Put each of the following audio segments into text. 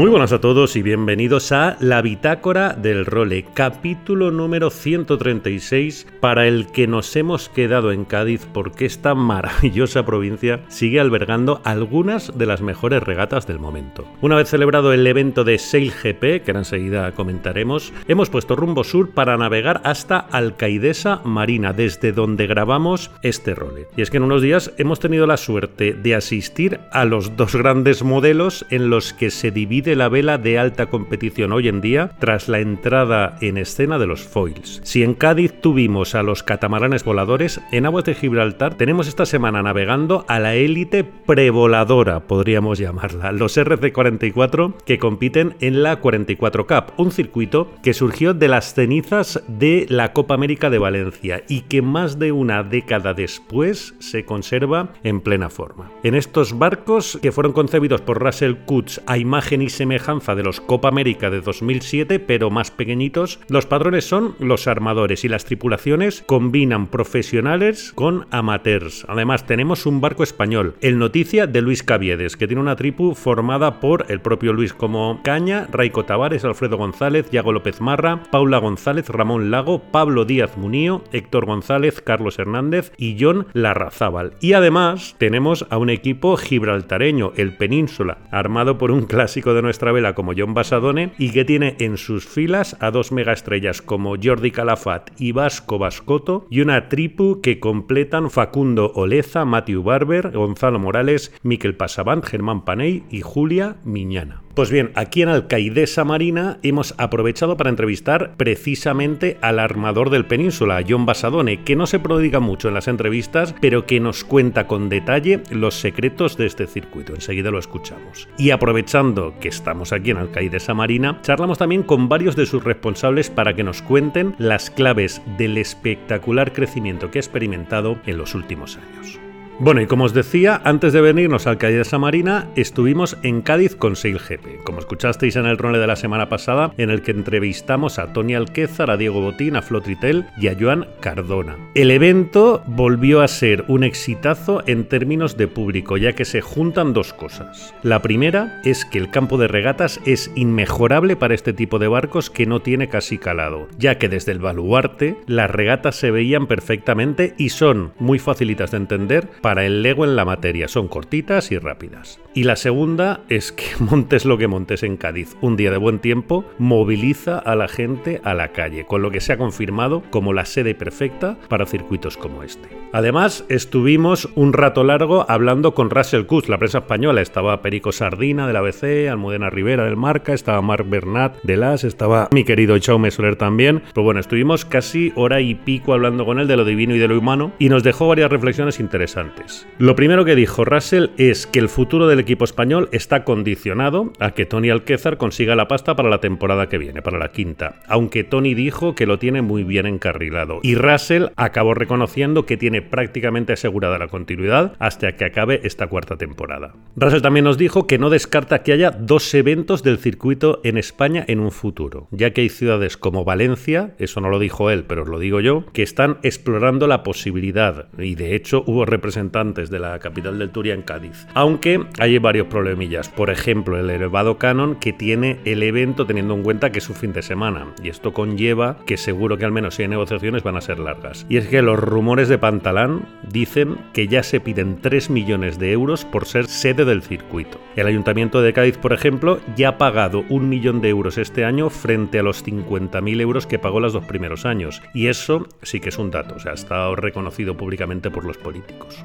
Muy buenas a todos y bienvenidos a La Bitácora del Role, capítulo número 136 para el que nos hemos quedado en Cádiz porque esta maravillosa provincia sigue albergando algunas de las mejores regatas del momento. Una vez celebrado el evento de Sail GP, que enseguida comentaremos, hemos puesto rumbo sur para navegar hasta Alcaidesa Marina, desde donde grabamos este role. Y es que en unos días hemos tenido la suerte de asistir a los dos grandes modelos en los que se divide la vela de alta competición hoy en día tras la entrada en escena de los foils. Si en Cádiz tuvimos a los catamaranes voladores, en aguas de Gibraltar tenemos esta semana navegando a la élite prevoladora, podríamos llamarla, los RC44 que compiten en la 44 Cup, un circuito que surgió de las cenizas de la Copa América de Valencia y que más de una década después se conserva en plena forma. En estos barcos que fueron concebidos por Russell Kutz a imagen y semejanza de los Copa América de 2007, pero más pequeñitos, los padrones son los armadores y las tripulaciones combinan profesionales con amateurs. Además, tenemos un barco español, el Noticia de Luis Caviedes, que tiene una tripu formada por el propio Luis como Caña, Raico Tavares, Alfredo González, Yago López Marra, Paula González, Ramón Lago, Pablo Díaz Munío, Héctor González, Carlos Hernández y John Larrazábal. Y además tenemos a un equipo gibraltareño, el Península, armado por un clásico de nuestra vela como John Basadone y que tiene en sus filas a dos megaestrellas como Jordi Calafat y Vasco Bascoto y una tripu que completan Facundo Oleza, Matthew Barber, Gonzalo Morales, Miquel Pasavant, Germán Paney y Julia Miñana. Pues bien, aquí en Alcaidesa Marina hemos aprovechado para entrevistar precisamente al armador del Península, John Basadone, que no se prodiga mucho en las entrevistas, pero que nos cuenta con detalle los secretos de este circuito. Enseguida lo escuchamos. Y aprovechando que estamos aquí en Alcaidesa Marina, charlamos también con varios de sus responsables para que nos cuenten las claves del espectacular crecimiento que ha experimentado en los últimos años. Bueno, y como os decía, antes de venirnos al Esa Marina, estuvimos en Cádiz con Sail GP, como escuchasteis en el role de la semana pasada, en el que entrevistamos a Tony Alquézar, a Diego Botín, a Flotritel y a Joan Cardona. El evento volvió a ser un exitazo en términos de público, ya que se juntan dos cosas. La primera es que el campo de regatas es inmejorable para este tipo de barcos que no tiene casi calado, ya que desde el baluarte las regatas se veían perfectamente y son muy facilitas de entender el lego en la materia. Son cortitas y rápidas. Y la segunda es que montes lo que montes en Cádiz, un día de buen tiempo moviliza a la gente a la calle, con lo que se ha confirmado como la sede perfecta para circuitos como este. Además, estuvimos un rato largo hablando con Russell Kutz, la prensa española. Estaba Perico Sardina del ABC, Almudena Rivera del Marca, estaba Marc Bernat de Las, estaba mi querido Chaume Soler también. Pero bueno, estuvimos casi hora y pico hablando con él de lo divino y de lo humano y nos dejó varias reflexiones interesantes. Lo primero que dijo Russell es que el futuro del equipo español está condicionado a que Tony Alquézar consiga la pasta para la temporada que viene, para la quinta, aunque Tony dijo que lo tiene muy bien encarrilado. Y Russell acabó reconociendo que tiene prácticamente asegurada la continuidad hasta que acabe esta cuarta temporada. Russell también nos dijo que no descarta que haya dos eventos del circuito en España en un futuro, ya que hay ciudades como Valencia, eso no lo dijo él, pero os lo digo yo, que están explorando la posibilidad, y de hecho hubo representantes de la capital del Turia en Cádiz. Aunque hay varios problemillas. Por ejemplo, el elevado canon que tiene el evento teniendo en cuenta que es su fin de semana. Y esto conlleva que seguro que al menos si hay negociaciones van a ser largas. Y es que los rumores de Pantalán dicen que ya se piden 3 millones de euros por ser sede del circuito. El ayuntamiento de Cádiz, por ejemplo, ya ha pagado un millón de euros este año frente a los 50.000 euros que pagó los dos primeros años. Y eso sí que es un dato, o sea, ha estado reconocido públicamente por los políticos.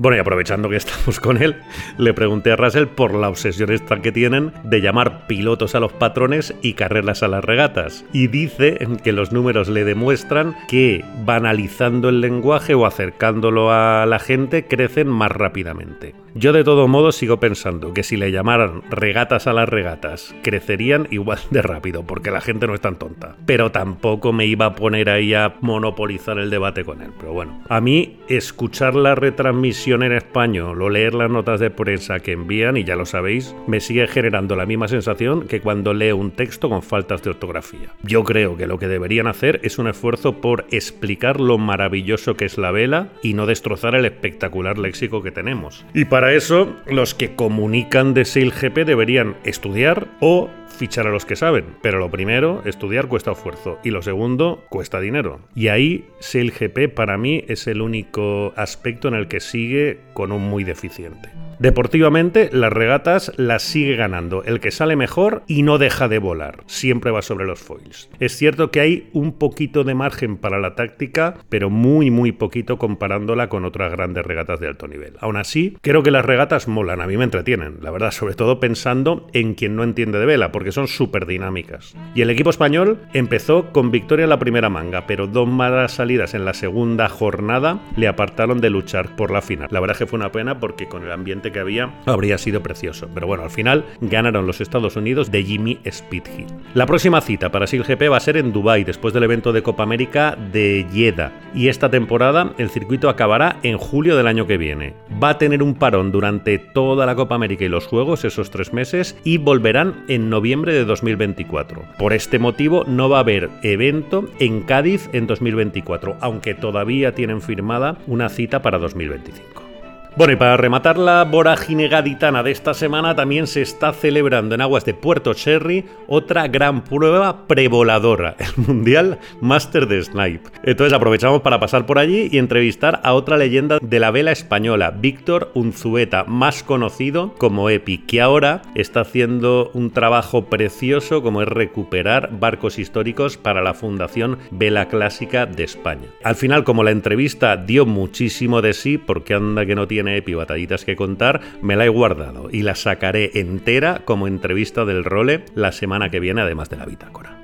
Bueno, y aprovechando que estamos con él, le pregunté a Russell por la obsesión esta que tienen de llamar pilotos a los patrones y carreras a las regatas. Y dice que los números le demuestran que banalizando el lenguaje o acercándolo a la gente crecen más rápidamente. Yo de todo modo sigo pensando que si le llamaran regatas a las regatas, crecerían igual de rápido, porque la gente no es tan tonta. Pero tampoco me iba a poner ahí a monopolizar el debate con él. Pero bueno, a mí escuchar la retransmisión en español o leer las notas de prensa que envían, y ya lo sabéis, me sigue generando la misma sensación que cuando leo un texto con faltas de ortografía. Yo creo que lo que deberían hacer es un esfuerzo por explicar lo maravilloso que es la vela y no destrozar el espectacular léxico que tenemos. Y para eso, los que comunican de SailGP deberían estudiar o fichar a los que saben. Pero lo primero, estudiar cuesta esfuerzo. Y lo segundo, cuesta dinero. Y ahí SailGP para mí es el único aspecto en el que sigue con un muy deficiente. Deportivamente, las regatas las sigue ganando el que sale mejor y no deja de volar. Siempre va sobre los foils. Es cierto que hay un poquito de margen para la táctica, pero muy muy poquito comparándola con otras grandes regatas de alto nivel. Aún así, creo que las regatas molan, a mí me entretienen, la verdad, sobre todo pensando en quien no entiende de vela, porque son súper dinámicas. Y el equipo español empezó con victoria en la primera manga, pero dos malas salidas en la segunda jornada le apartaron de luchar por la final. La verdad es que fue una pena porque con el ambiente que había habría sido precioso. Pero bueno, al final ganaron los Estados Unidos de Jimmy Speedhill. La próxima cita para GP va a ser en Dubai después del evento de Copa América de Jeddah. Y esta temporada el circuito acabará en julio del año que viene. Va a tener un parón durante toda la Copa América y los Juegos, esos tres meses, y volverán en noviembre de 2024. Por este motivo no va a haber evento en Cádiz en 2024, aunque todavía tienen firmada una cita para 2025. Bueno, y para rematar la vorágine gaditana de esta semana, también se está celebrando en aguas de Puerto Cherry otra gran prueba prevoladora, el Mundial Master de Snipe. Entonces aprovechamos para pasar por allí y entrevistar a otra leyenda de la vela española, Víctor Unzueta, más conocido como Epi, que ahora está haciendo un trabajo precioso como es recuperar barcos históricos para la Fundación Vela Clásica de España. Al final, como la entrevista dio muchísimo de sí, porque anda que no tiene tiene Epi batallitas que contar, me la he guardado y la sacaré entera como entrevista del role la semana que viene, además de la bitácora.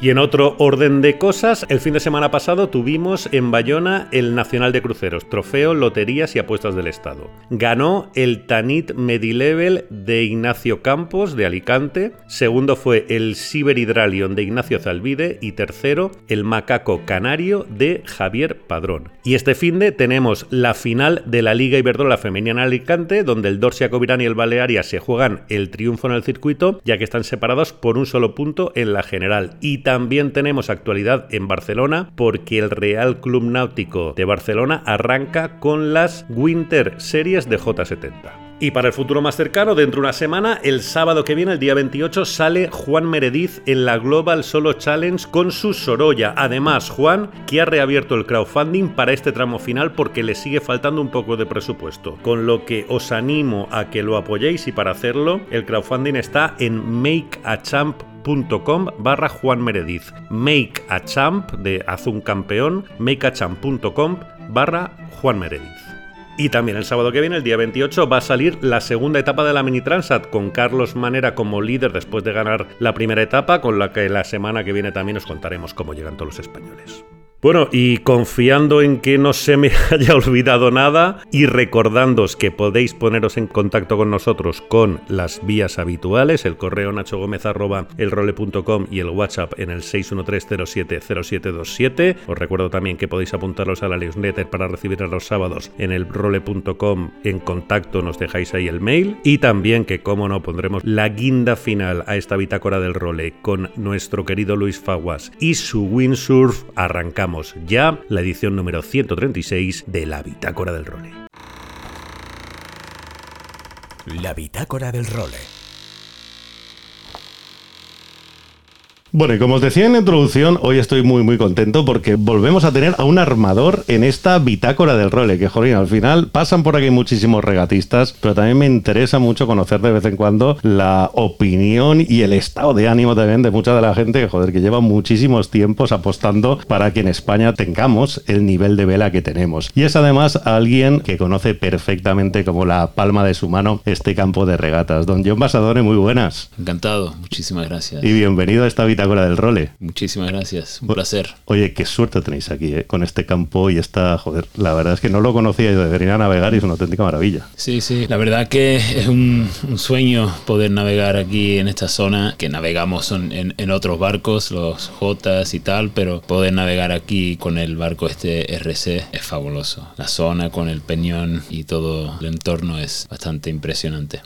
Y en otro orden de cosas, el fin de semana pasado tuvimos en Bayona el Nacional de Cruceros, Trofeo Loterías y Apuestas del Estado. Ganó el Tanit Medilevel de Ignacio Campos de Alicante, segundo fue el Ciber Hydralion de Ignacio Zalvide y tercero el Macaco Canario de Javier Padrón. Y este fin de tenemos la final de la Liga Iberdrola Femenina en Alicante, donde el Dorsia Covirán y el Balearia se juegan el triunfo en el circuito, ya que están separados por un solo punto en la general. También tenemos actualidad en Barcelona porque el Real Club Náutico de Barcelona arranca con las Winter Series de J70. Y para el futuro más cercano, dentro de una semana, el sábado que viene, el día 28, sale Juan Merediz en la Global Solo Challenge con su Sorolla. Además, Juan, que ha reabierto el crowdfunding para este tramo final porque le sigue faltando un poco de presupuesto. Con lo que os animo a que lo apoyéis y para hacerlo, el crowdfunding está en makeachamp.com barra Juan Merediz. Make a champ de haz un campeón, makeachamp.com barra Juan Merediz. Y también el sábado que viene, el día 28, va a salir la segunda etapa de la Mini Transat con Carlos Manera como líder después de ganar la primera etapa, con la que la semana que viene también os contaremos cómo llegan todos los españoles. Bueno, y confiando en que no se me haya olvidado nada y recordándoos que podéis poneros en contacto con nosotros con las vías habituales, el correo nachogomez.elrole.com y el WhatsApp en el 613070727. Os recuerdo también que podéis apuntaros a la newsletter para recibir los sábados en el role.com en contacto, nos dejáis ahí el mail y también que como no pondremos la guinda final a esta bitácora del role con nuestro querido Luis Faguas y su windsurf ya la edición número 136 de la Bitácora del Role. La Bitácora del Role. Bueno, y como os decía en la introducción, hoy estoy muy muy contento porque volvemos a tener a un armador en esta bitácora del role, que joder, al final pasan por aquí muchísimos regatistas, pero también me interesa mucho conocer de vez en cuando la opinión y el estado de ánimo también de mucha de la gente que joder, que lleva muchísimos tiempos apostando para que en España tengamos el nivel de vela que tenemos. Y es además alguien que conoce perfectamente como la palma de su mano este campo de regatas. Don John Basadone, muy buenas. Encantado, muchísimas gracias. Y bienvenido a esta bitácora del role. Muchísimas gracias, un placer. Oye, qué suerte tenéis aquí eh, con este campo y esta, joder, la verdad es que no lo conocía, yo debería navegar y es una auténtica maravilla. Sí, sí, la verdad que es un, sueño poder navegar aquí en esta zona, que navegamos en, en, otros barcos, los Jotas y tal, pero poder navegar aquí con el barco este RC es fabuloso. La zona con el peñón y todo el entorno es bastante impresionante.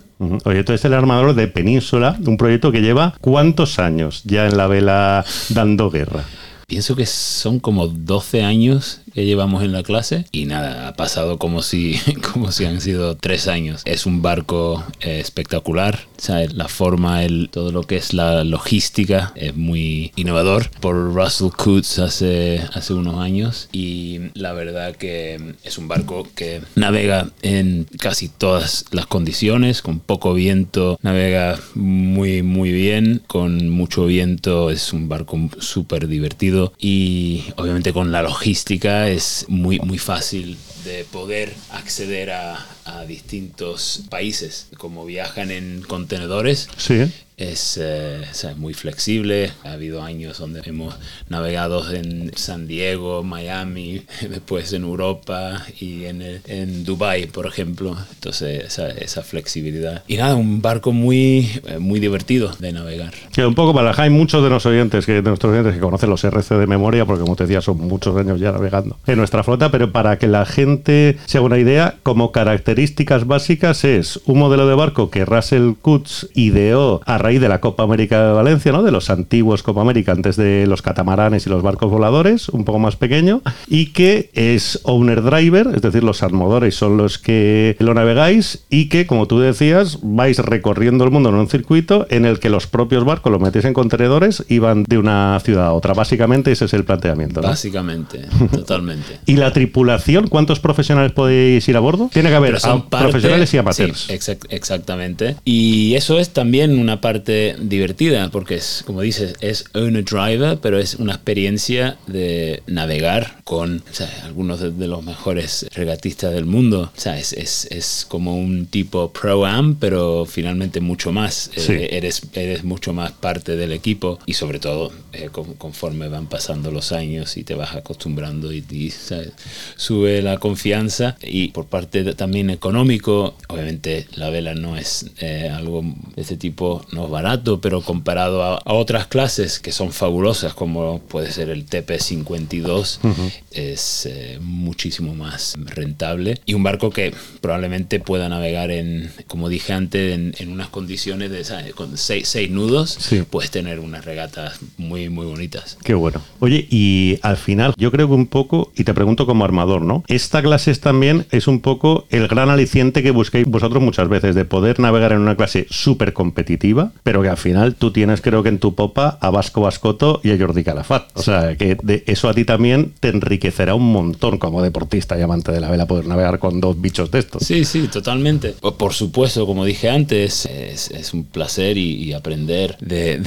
Oye, tú eres el armador de Península, un proyecto que lleva cuántos años ya en la vela dando guerra. Pienso que son como 12 años que llevamos en la clase y nada, ha pasado como si, como si han sido tres años. Es un barco eh, espectacular, ¿sabes? la forma, el, todo lo que es la logística es muy innovador por Russell Coots hace, hace unos años y la verdad que es un barco que navega en casi todas las condiciones, con poco viento, navega muy muy bien, con mucho viento es un barco súper divertido y obviamente con la logística es muy, muy fácil de poder acceder a, a distintos países. Como viajan en contenedores, sí es eh, muy flexible. Ha habido años donde hemos navegado en San Diego, Miami, después en Europa y en, en Dubai, por ejemplo. Entonces, esa, esa, flexibilidad. Y nada, un barco muy, eh, muy divertido de navegar. Un poco para hay muchos de los oyentes que de nuestros oyentes que conocen los RC de memoria, porque como te decía, son muchos años ya navegando en nuestra flota, pero para que la gente se haga una idea, como características básicas es un modelo de barco que Russell Coots ideó a raíz de la Copa América de Valencia, ¿no? De los antiguos Copa América antes de los catamaranes y los barcos voladores, un poco más pequeño, y que es owner driver, es decir, los armadores son los que lo navegáis y que, como tú decías, vais recorriendo el mundo en un circuito en el que los propios barcos los metéis en contenedores y van de una ciudad a otra. Básicamente ese es el planteamiento. Básicamente, totalmente. ¿Y la tripulación? ¿Cuántos profesionales podéis ir a bordo? Tiene que haber profesionales y amateurs. exactamente. Y eso es también una parte divertida porque es, como dices, es owner driver, pero es una experiencia de navegar con algunos de, los mejores regatistas del mundo. O sea, es, es, es, como un tipo pro-am, pero finalmente mucho más. Eh, eres, eres mucho más parte del equipo y sobre todo eh, conforme van pasando los años y te vas acostumbrando y, sube la confianza y por parte también económico, obviamente la vela no es eh, algo de este tipo, no barato, pero comparado a, otras clases que son fabulosas, como puede ser el TP52, es eh, muchísimo más rentable. Y un barco que probablemente pueda navegar en, como dije antes, en, unas condiciones de con seis, nudos, puedes tener unas regatas muy, muy bonitas. Qué bueno. Oye, y al final, yo creo que un poco, y te pregunto como armador, ¿no? Esta clase también es un poco el gran aliciente que busquéis vosotros muchas veces, de poder navegar en una clase súper competitiva, pero que al final tú tienes, creo que en tu popa, a Vasco Vascoto y a Jordi Calafat. O sea, que de eso a ti también te enriquecerá un montón como deportista y amante de la vela poder navegar con dos bichos de estos. Sí, sí, totalmente. Por supuesto, como dije antes, es, un placer y, aprender de,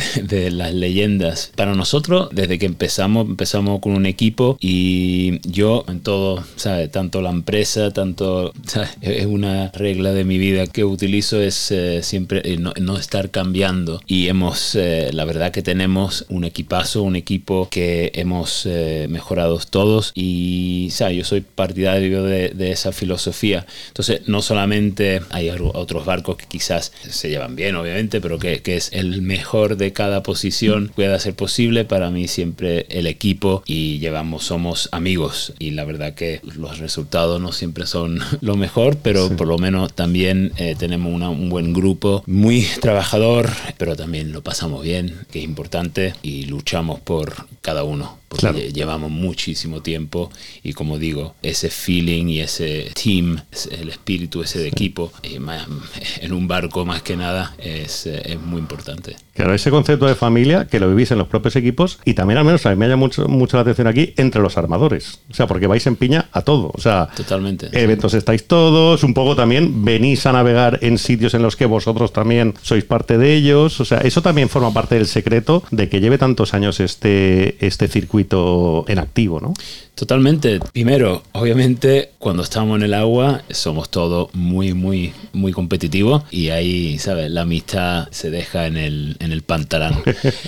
las leyendas. Para nosotros, desde que empezamos, empezamos con un equipo y yo en todo, ¿sabes? Tanto la empresa, tanto, Es una regla de mi vida que utilizo es eh, siempre eh, no estar cambiando y hemos, eh, la verdad que tenemos un equipazo, un equipo que hemos eh, mejorado todos y ¿sabes? yo soy partidario de, esa filosofía. Entonces, no solamente hay otros barcos que quizás se llevan bien, obviamente, pero que, que es el mejor de cada posición pueda ser posible. Para mí siempre el equipo y llevamos, somos amigos y la verdad que los resultados no siempre son lo mejor, pero por lo menos también eh, tenemos un buen grupo, muy trabajador, pero también lo pasamos bien, que es importante, y luchamos por cada uno porque llevamos muchísimo tiempo y como digo, ese feeling y ese team, el espíritu ese de equipo, más- en un barco más que nada, es, es muy importante. Claro, ese concepto de familia que lo vivís en los propios equipos y también al menos a mí me llama mucho, mucho la atención aquí entre los armadores. O sea, porque vais en piña a todo. O sea, Totalmente. eventos estáis todos, un poco también venís a navegar en sitios en los que vosotros también sois parte de ellos. O sea, eso también forma parte del secreto de que lleve tantos años este, este circuito en activo, ¿no? Totalmente. Primero, obviamente, cuando estamos en el agua, somos todos muy, muy, muy competitivos y ahí, ¿sabes? La amistad se deja en el, en el pantalón.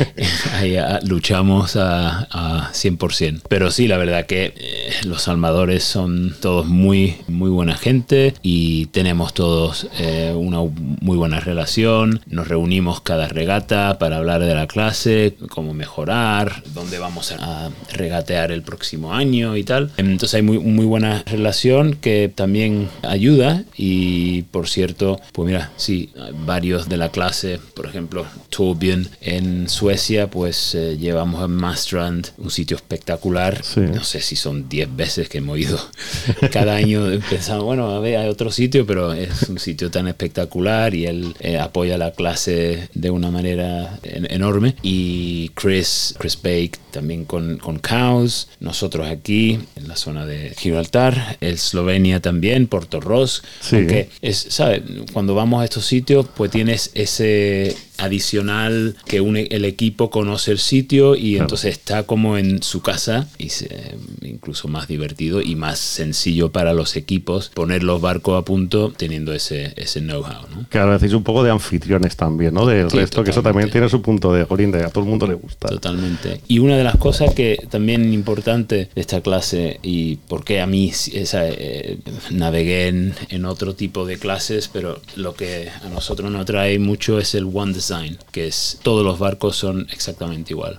ahí ah, luchamos a, a 100%. Pero sí, la verdad que eh, los armadores son todos muy, muy buena gente y tenemos todos eh, una muy buena relación. Nos reunimos cada regata para hablar de la clase, cómo mejorar, dónde vamos a regatear el próximo año y tal. Entonces hay muy, muy buena relación que también ayuda y por cierto, pues mira, sí, varios de la clase, por ejemplo, Torbjörn en Suecia, pues eh, llevamos a Mastrand, un sitio espectacular. Sí. No sé si son 10 veces que hemos ido. Cada año pensamos, bueno, a ver, hay otro sitio, pero es un sitio tan espectacular y él eh, apoya la clase de una manera en- enorme. Y Chris, Chris Bake también con, con Cows, nosotros aquí en la zona de Gibraltar, Eslovenia también, Porto Ross, Sí. aunque es, ¿sabes? Cuando vamos a estos sitios, pues tienes ese adicional que el equipo conoce el sitio y entonces está como en su casa y se- incluso más divertido y más sencillo para los equipos poner los barcos a punto teniendo ese, ese know-how, ¿no? Claro, decís un poco de anfitriones también, ¿no? Del Sí, resto, que eso también totalmente. tiene su punto de jolín, de a todo el mundo le gusta. Totalmente. Y una de las cosas que también importante de esta clase y por qué a mí esa, eh, navegué en, en otro tipo de clases, pero lo que a nosotros nos trae mucho es el One Design, que es todos los barcos son exactamente igual.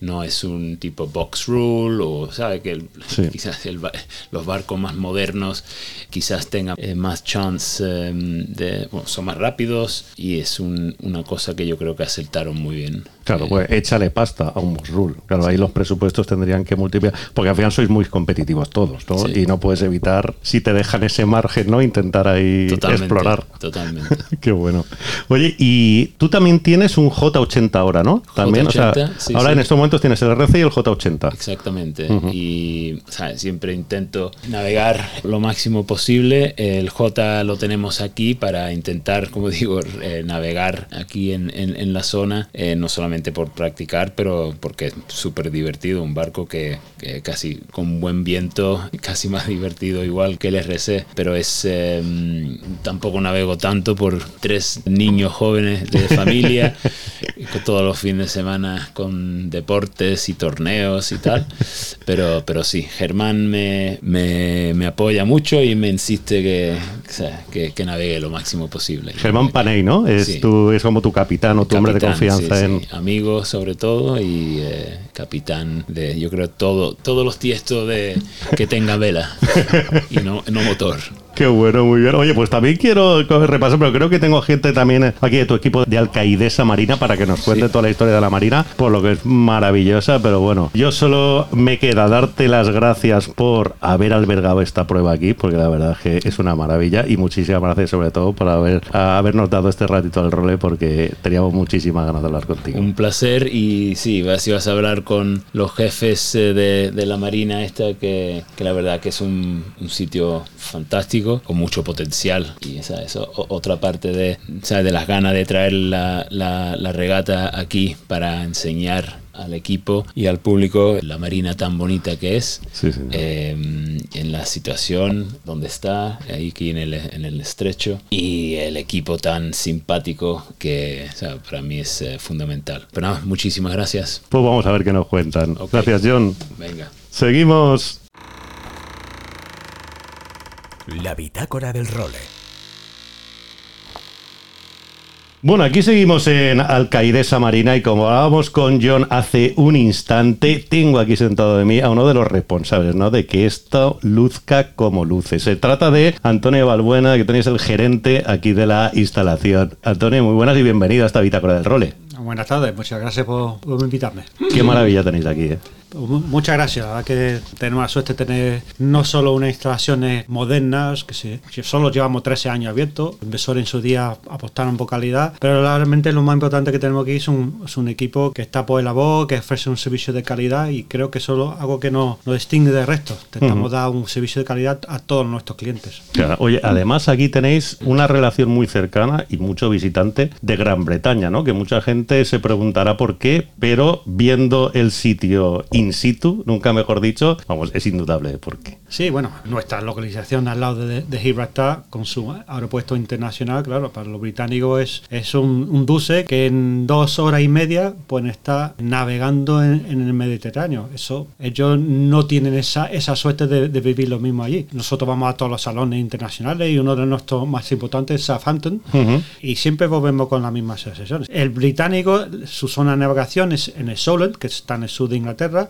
No es un tipo box rule o, ¿sabe? Que el- Sí. quizás el los barcos más modernos quizás tengan eh, más chance eh, de, bueno, son más rápidos y es un- una cosa que yo creo que acertaron muy bien. Claro, pues échale pasta a un box rule. Claro, ahí los presupuestos tendrían que multiplicar, porque al final sois muy competitivos todos, ¿no? Sí. Y no puedes evitar, si te dejan ese margen, ¿no? Intentar ahí Totalmente, explorar. Totalmente. Qué bueno. Oye, y tú también tienes un J80 ahora, ¿no? También, o sea, J80, sí, ahora sí. en estos momentos tienes el RC y el J80. Exactamente. Y o sea, siempre intento navegar lo máximo posible. El J lo tenemos aquí para intentar, como digo, eh, navegar aquí en, en- en la zona, eh, no solamente por practicar, pero porque es súper divertido. Un barco que, que casi con buen viento, casi más divertido igual que el RC. Pero es eh, tampoco navego tanto por tres niños jóvenes de familia, todos los fines de semana con deportes y torneos y tal. Pero, pero sí, Germán me, me, me apoya mucho y me insiste que, que, que navegue lo máximo posible. Germán Paney, ¿no? Es, Sí. tu, es como tu capitán o tu hombre de Capitán, confianza sí, en... sí. Amigo sobre todo y eh, capitán de, yo creo, todo, todos los tiestos de que tenga vela y no, no motor. Qué bueno, muy bien. Oye, pues también quiero coger repaso, pero creo que tengo gente también aquí de tu equipo de Alcaidesa Marina para que nos cuente toda la historia de la Marina, por lo que es maravillosa. Pero bueno, yo solo me queda darte las gracias por haber albergado esta prueba aquí, porque la verdad es que es una maravilla y muchísimas gracias sobre todo por haber, a habernos dado este ratito al role, porque teníamos muchísimas ganas de hablar contigo. Un placer y sí, vas, a hablar con los jefes eh, de, de la Marina esta, que, que la verdad que es un, un sitio fantástico, con mucho potencial. Y esa es otra parte de, ¿sabes? de las ganas de traer la, la- la regata aquí para enseñar al equipo y al público la marina tan bonita que es Sí, eh, en la situación donde está ahí aquí en el, en el estrecho y el equipo tan simpático que o sea, para mí es eh, fundamental pero nada muchísimas gracias Pues vamos a ver qué nos cuentan. Ok. Gracias, John. venga Seguimos. La bitácora del role. Bueno, aquí seguimos en Alcaidesa Marina y como hablábamos con John hace un instante, tengo aquí sentado de mí a uno de los responsables, ¿no? De que esto luzca como luce. Se trata de Antonio Balbuena, que tenéis el gerente aquí de la instalación. Antonio, muy buenas y bienvenido a esta bitácora del role. Buenas tardes, muchas gracias por, por invitarme. Qué maravilla tenéis aquí, ¿eh? Muchas gracias. La verdad que tenemos la suerte de tener no solo unas instalaciones modernas, que, sí, solo llevamos 13 años abiertos, inversores en su día apostaron por calidad, pero realmente lo más importante que tenemos aquí es un, es un equipo que está por la voz, que ofrece un servicio de calidad y creo que eso es algo que nos, nos distingue del resto. Intentamos dar un servicio de calidad a todos nuestros clientes. oye, además aquí tenéis una relación muy cercana y mucho visitante de Gran Bretaña, ¿no? Que mucha gente se preguntará por qué, pero viendo el sitio in situ, nunca mejor dicho, vamos, es indudable por qué. Sí, bueno, nuestra localización al lado de, Gibraltar, con su aeropuerto internacional, claro, para los británicos es, es un, un dulce que en dos horas y media pueden estar navegando en, el Mediterráneo. Eso, ellos no tienen esa, esa suerte de, vivir lo mismo allí. Nosotros vamos a todos los salones internacionales y uno de nuestros más importantes es Southampton y siempre volvemos con las mismas sesiones. El británico, su zona de navegación es en el Solent, que está en el sur de Inglaterra,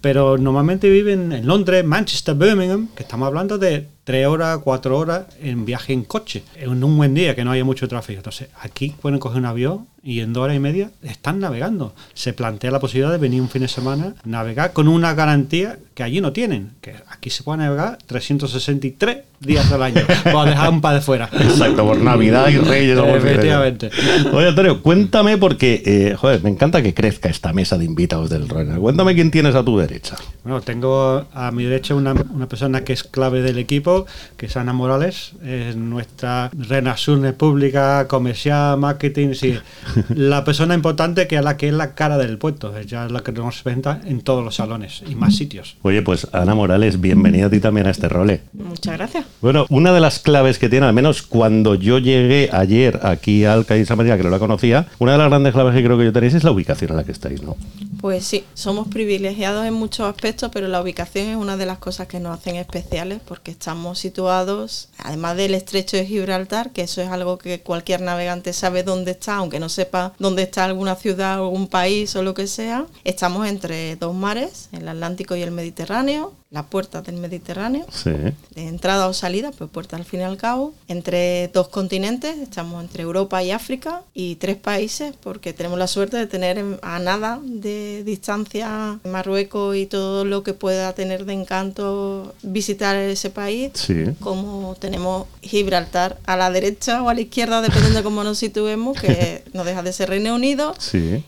pero normalmente viven en Londres, Manchester, Birmingham, que estamos hablando de tres horas, cuatro horas en viaje en coche, en un buen día que no haya mucho tráfico. Entonces, aquí pueden coger un avión y en dos horas y media están navegando. Se plantea la posibilidad de venir un fin de semana, navegar con una garantía que allí no tienen, que aquí se puede navegar 363 días al año. A dejar un par de fuera. Exacto, por Navidad y Reyes. Efectivamente. Oye, Antonio, cuéntame porque, eh, joder, me encanta que crezca esta mesa de invitados del Renner. Cuéntame quién tienes a tu derecha. Bueno, tengo a mi derecha una, una persona que es clave del equipo que es Ana Morales, es nuestra Renasurne pública, comercial, marketing, sí, la persona importante que es la que es la cara del puerto, ella es la que nos venta en todos los salones y más sitios. Oye, pues Ana Morales, bienvenida a ti también a este role. Muchas gracias. Bueno, una de las claves que tiene, al menos cuando yo llegué ayer aquí al Cádiz María, que no la conocía, una de las grandes claves que creo que yo tenéis es la ubicación en la que estáis, ¿no? Pues sí, somos privilegiados en muchos aspectos, pero la ubicación es una de las cosas que nos hacen especiales porque estamos situados, además del estrecho de Gibraltar, que eso es algo que cualquier navegante sabe dónde está, aunque no sepa dónde está alguna ciudad o algún país o lo que sea, estamos entre dos mares, el Atlántico y el Mediterráneo, la puerta del Mediterráneo, de entrada o salida, pues puerta al fin y al cabo, entre dos continentes, estamos entre Europa y África, y tres países, porque tenemos la suerte de tener a nada de distancia Marruecos y todo lo que pueda tener de encanto visitar ese país, como tenemos Gibraltar a la derecha o a la izquierda, dependiendo de cómo nos situemos, que no deja de ser Reino Unido,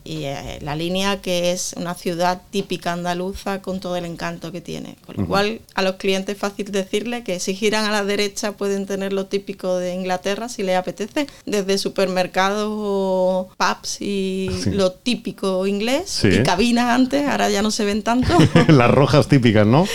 y eh, la línea que es una ciudad típica andaluza con todo el encanto que tiene con lo cual, a los clientes es fácil decirle que si giran a la derecha pueden tener lo típico de Inglaterra si les apetece, desde supermercados o pubs y lo típico inglés y cabinas antes, ahora ya no se ven tanto. Las rojas típicas, ¿no?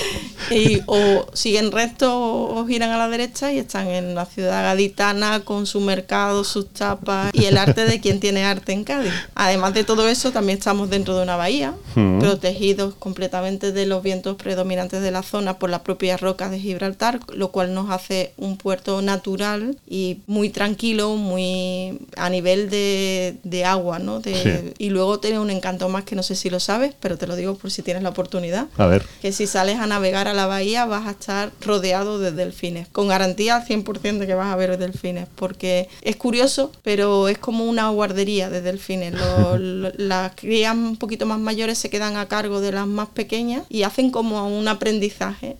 Y, o siguen recto o giran a la derecha y están en la ciudad gaditana con su mercado, sus tapas y el arte de quien tiene arte en Cádiz. Además de todo eso, también estamos dentro de una bahía, protegidos completamente de los vientos predominantes de la zona por las propias rocas de Gibraltar, lo cual nos hace un puerto natural y muy tranquilo, muy a nivel de, agua, ¿no? Y luego tiene un encanto más que no sé si lo sabes, pero te lo digo por si tienes la oportunidad. A ver. Que si sales a navegar a la bahía vas a estar rodeado de delfines, con garantía al 100% de que vas a ver delfines, porque es curioso, pero es como una guardería de delfines. las crías un poquito más mayores se quedan a cargo de las más pequeñas y hacen como un aprendizaje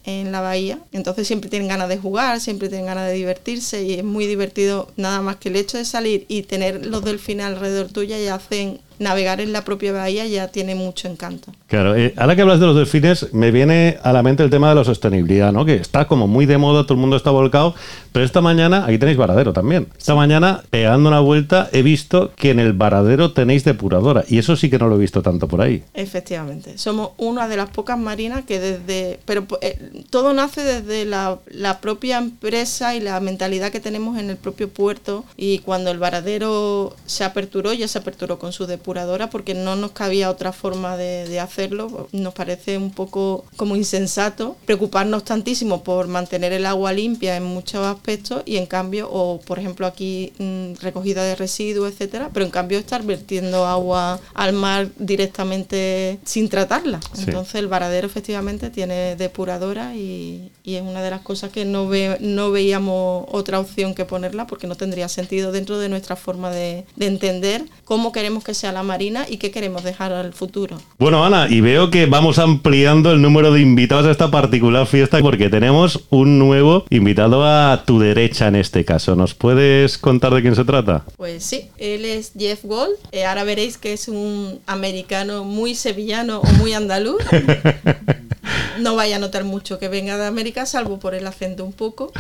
en la bahía. Entonces siempre tienen ganas de jugar, siempre tienen ganas de divertirse y es muy divertido nada más que el hecho de salir y tener los delfines alrededor tuya y hacen navegar en la propia bahía ya tiene mucho encanto. Claro, eh, ahora que hablas de los delfines, me viene a la mente el tema de la sostenibilidad, ¿no? Que está como muy de moda, todo el mundo está volcado, pero esta mañana, aquí tenéis varadero también. Esta mañana, pegando una vuelta, he visto que en el varadero tenéis depuradora, y eso sí que no lo he visto tanto por ahí. Efectivamente, somos una de las pocas marinas que desde, pero eh, todo nace desde la, la propia empresa y la mentalidad que tenemos en el propio puerto, y cuando el varadero se aperturó, ya se aperturó con su depuradora porque no nos cabía otra forma de, hacerlo. Nos parece un poco como insensato preocuparnos tantísimo por mantener el agua limpia en muchos aspectos y en cambio, o por ejemplo aquí mm, recogida de residuos, etcétera, pero en cambio estar vertiendo agua al mar directamente sin tratarla. Entonces el varadero efectivamente tiene depuradora y, es una de las cosas que no, ve, no veíamos otra opción que ponerla porque no tendría sentido dentro de nuestra forma de, de entender cómo queremos que sea la marina y qué queremos dejar al futuro. Bueno, Ana, y veo que vamos ampliando el número de invitados a esta particular fiesta porque tenemos un nuevo invitado a tu derecha en este caso. ¿Nos puedes contar de quién se trata? Pues sí, él es Jeff Gold. Eh, ahora veréis que es un americano muy sevillano o muy andaluz. no vaya a notar mucho que venga de América, salvo por el acento un poco.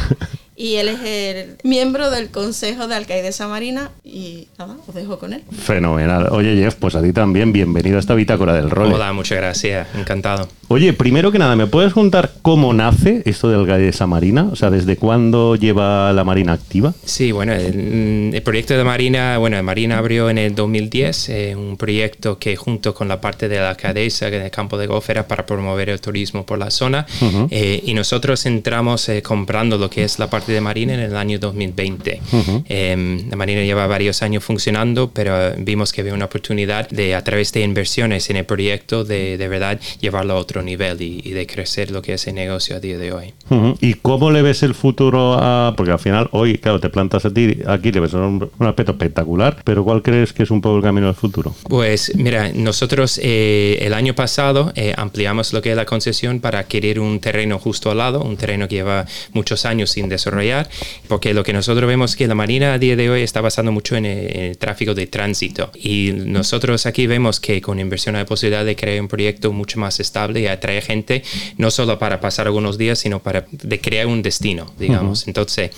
Y él es el miembro del Consejo de Alcaidesa Marina y nada, os dejo con él. Fenomenal. Oye Jeff, pues a ti también, bienvenido a esta bitácora del rol. Hola, muchas gracias, encantado. Oye, primero que nada, ¿me puedes contar cómo nace esto de Alcaidesa Marina? O sea, ¿desde cuándo lleva la Marina activa? Sí, bueno, el, proyecto de Marina, bueno, Marina abrió en el 2010, eh, un proyecto que junto con la parte de la Alcaidesa, en el campo de golf, era para promover el turismo por la zona. Eh, y nosotros entramos eh, comprando lo que es la parte de Marina en el año 2020. Em, la Marina lleva varios años funcionando, pero vimos que había una oportunidad de, a través de inversiones en el proyecto, de, de verdad llevarlo a otro nivel y, de crecer lo que es el negocio a día de hoy. ¿Y cómo le ves el futuro a.? Porque al final, hoy, claro, te plantas a ti, aquí le ves un, aspecto espectacular, pero ¿cuál crees que es un poco el camino al futuro? Pues mira, nosotros eh, el año pasado eh, ampliamos lo que es la concesión para adquirir un terreno justo al lado, un terreno que lleva muchos años sin desarrollar, porque lo que nosotros vemos es que la Marina a día de hoy está basando mucho en el, tráfico de tránsito y nosotros aquí vemos que con inversión hay posibilidad de crear un proyecto mucho más estable y atraer gente, no solo para pasar algunos días, sino para de crear un destino, digamos. Entonces,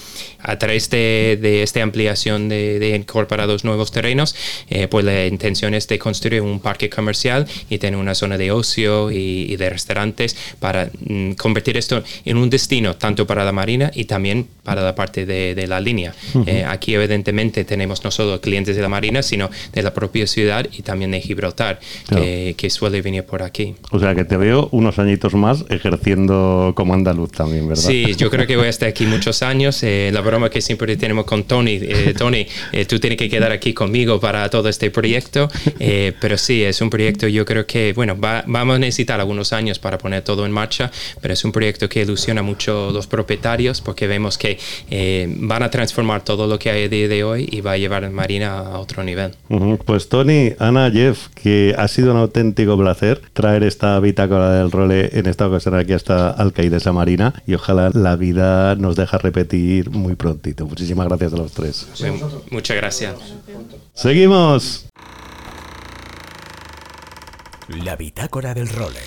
a través de, de esta ampliación de, de, incorporar los nuevos terrenos, eh, pues la intención es de construir un parque comercial y tener una zona de ocio y, de restaurantes para mm, convertir esto en un destino tanto para la marina y también para la parte de, de la línea. Eh, aquí evidentemente tenemos no solo clientes de la marina, sino de la propia ciudad y también de Gibraltar, que, que, suele venir por aquí. O sea que te veo unos añitos más ejerciendo como andaluz también, ¿verdad? Sí, yo creo que voy a estar aquí muchos años. Eh, la broma que siempre tenemos con Tony, Tony, tú tienes que quedar aquí conmigo para todo este proyecto, pero sí, es un proyecto yo creo que, bueno, vamos a necesitar algunos años para poner todo en marcha, pero es un proyecto que ilusiona mucho a los propietarios porque vemos que eh, van a transformar todo lo que hay a día de hoy y va a llevar Marina a otro nivel. Pues Tony, Ana, Jeff, que ha sido un auténtico placer traer esta bitácora del role en esta ocasión aquí hasta Alcaidesa Marina y ojalá la vida nos deja repetir muy prontito. Muchísimas gracias a los tres. muchas gracias. Seguimos. La bitácora del role.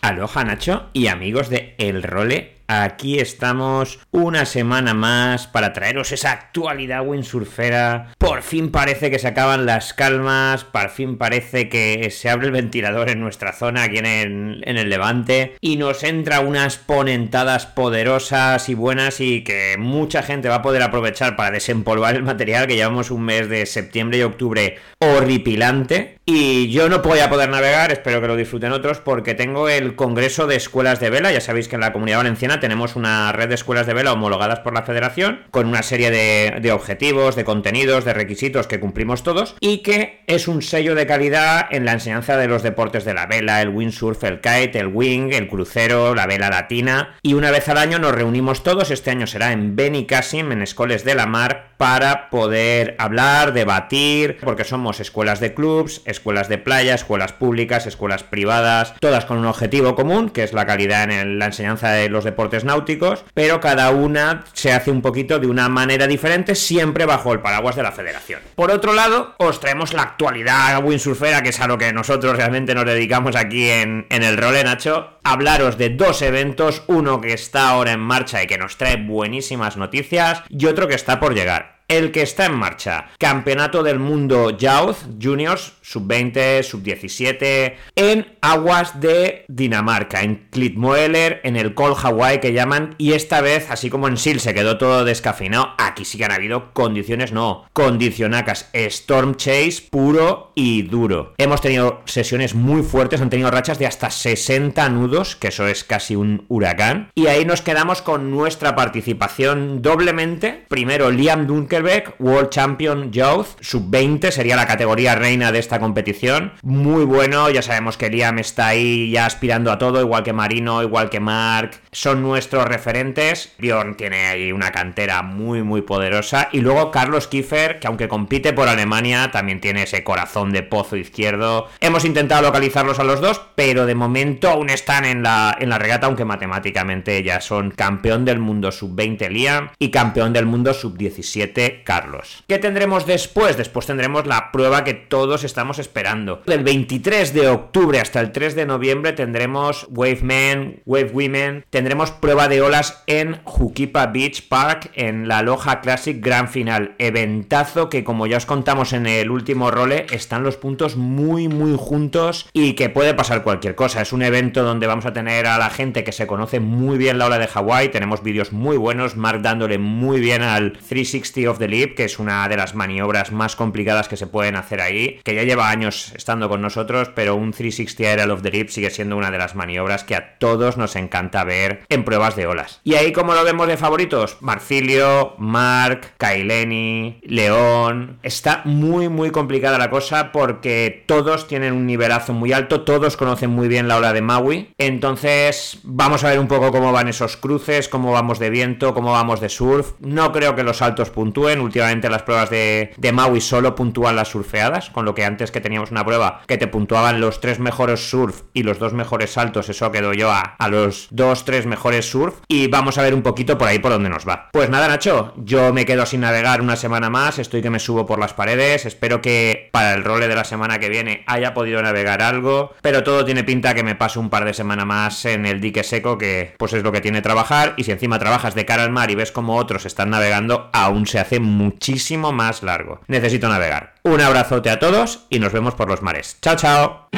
Aloha Nacho y amigos de El Role Aquí estamos una semana más para traeros esa actualidad windsurfera. Por fin parece que se acaban las calmas, por fin parece que se abre el ventilador en nuestra zona aquí en el, en el Levante y nos entra unas ponentadas poderosas y buenas y que mucha gente va a poder aprovechar para desempolvar el material que llevamos un mes de septiembre y octubre horripilante. Y yo no voy a poder navegar, espero que lo disfruten otros, porque tengo el Congreso de Escuelas de Vela. Ya sabéis que en la Comunidad Valenciana tenemos una red de escuelas de vela homologadas por la federación, con una serie de, objetivos, de contenidos, de requisitos que cumplimos todos, y que es un sello de calidad en la enseñanza de los deportes de la vela, el windsurf, el kite, el wing, el crucero, la vela latina, y una vez al año nos reunimos todos, este año será en Benicassim, en Escoles de la Mar, para poder hablar, debatir, porque somos escuelas de clubs, escuelas de playa, escuelas públicas, escuelas privadas, todas con un objetivo común, que es la calidad en la enseñanza de los deportes náuticos, pero cada una se hace un poquito de una manera diferente, siempre bajo el paraguas de la federación. Por otro lado, os traemos la actualidad windsurfera, que es a lo que nosotros realmente nos dedicamos aquí en, en el role, Nacho. Hablaros de dos eventos, uno que está ahora en marcha y que nos trae buenísimas noticias, y otro que está por llegar el que está en marcha. Campeonato del Mundo Youth Juniors sub-20, sub-17, en aguas de Dinamarca, en Klitmoeller, en el Col Hawaii que llaman, y esta vez, así como en Sil se quedó todo descafeinado, aquí sí que han habido condiciones, no, condicionacas, Storm Chase puro y duro. Hemos tenido sesiones muy fuertes, han tenido rachas de hasta 60 nudos, que eso es casi un huracán, y ahí nos quedamos con nuestra participación doblemente. Primero, Liam Dunkelbeck, World Champion Youth, sub-20, sería la categoría reina de esta competición. Muy bueno, ya sabemos que Liam está ahí ya aspirando a todo, igual que Marino, igual que Mark, son nuestros referentes. Bjorn tiene ahí una cantera muy, muy poderosa. Y luego Carlos Kiefer, que aunque compite por Alemania, también tiene ese corazón de pozo izquierdo. Hemos intentado localizarlos a los dos, pero de momento aún están en la, en la regata, aunque matemáticamente ya son campeón del mundo sub-20 Liam y campeón del mundo sub-17 Carlos. ¿Qué tendremos después? Después tendremos la prueba que todos estamos esperando. Del 23 de octubre hasta el 3 de noviembre tendremos Wave Men, Wave Women, tendremos prueba de olas en Jukipa Beach Park en la Loja Classic Grand Final. Eventazo que como ya os contamos en el último role, están los puntos muy muy juntos y que puede pasar cualquier cosa. Es un evento donde vamos a tener a la gente que se conoce muy bien la ola de Hawái. Tenemos vídeos muy buenos, Mark dándole muy bien al 360 of the Leap, que es una de las maniobras más complicadas que se pueden hacer ahí, que ya lleva años estando con nosotros, pero un 360 Aerial of the Leap sigue siendo una de las maniobras que a todos nos encanta ver en pruebas de olas. Y ahí como lo vemos de favoritos, Marcilio, Mark, Kaileni, León. Está muy muy complicada la cosa porque todos tienen un nivelazo muy alto, todos conocen muy bien la ola de Maui. Entonces vamos a ver un poco cómo van esos cruces, cómo vamos de viento, cómo vamos de surf. No creo que los saltos puntúen. Últimamente las pruebas de, de Maui solo puntúan las surfeadas, con lo que antes que teníamos una prueba que te puntuaban los tres mejores surf y los dos mejores saltos, eso quedó yo a, los dos, tres mejores surf. Y vamos a ver un poquito por ahí por donde nos va. Pues nada, Nacho, yo me quedo sin navegar una semana más. Estoy que me subo por las paredes. Espero que para el role de la semana que viene haya podido navegar algo. Pero todo tiene pinta que me paso un par de semanas más en el dique seco, que pues es lo que tiene trabajar. Y si encima trabajas de cara al mar y ves como otros están navegando, aún se hace muchísimo más largo. Necesito navegar. Un abrazote a todos y nos vemos por los mares. Chao, chao.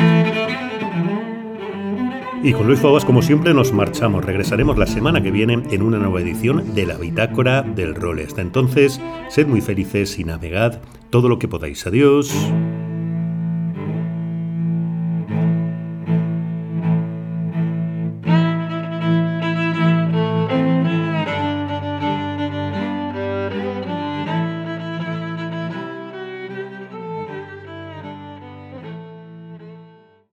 Y con Luis Fobas, como siempre, nos marchamos. Regresaremos la semana que viene en una nueva edición de la Bitácora del Role. Hasta entonces, sed muy felices y navegad todo lo que podáis. Adiós.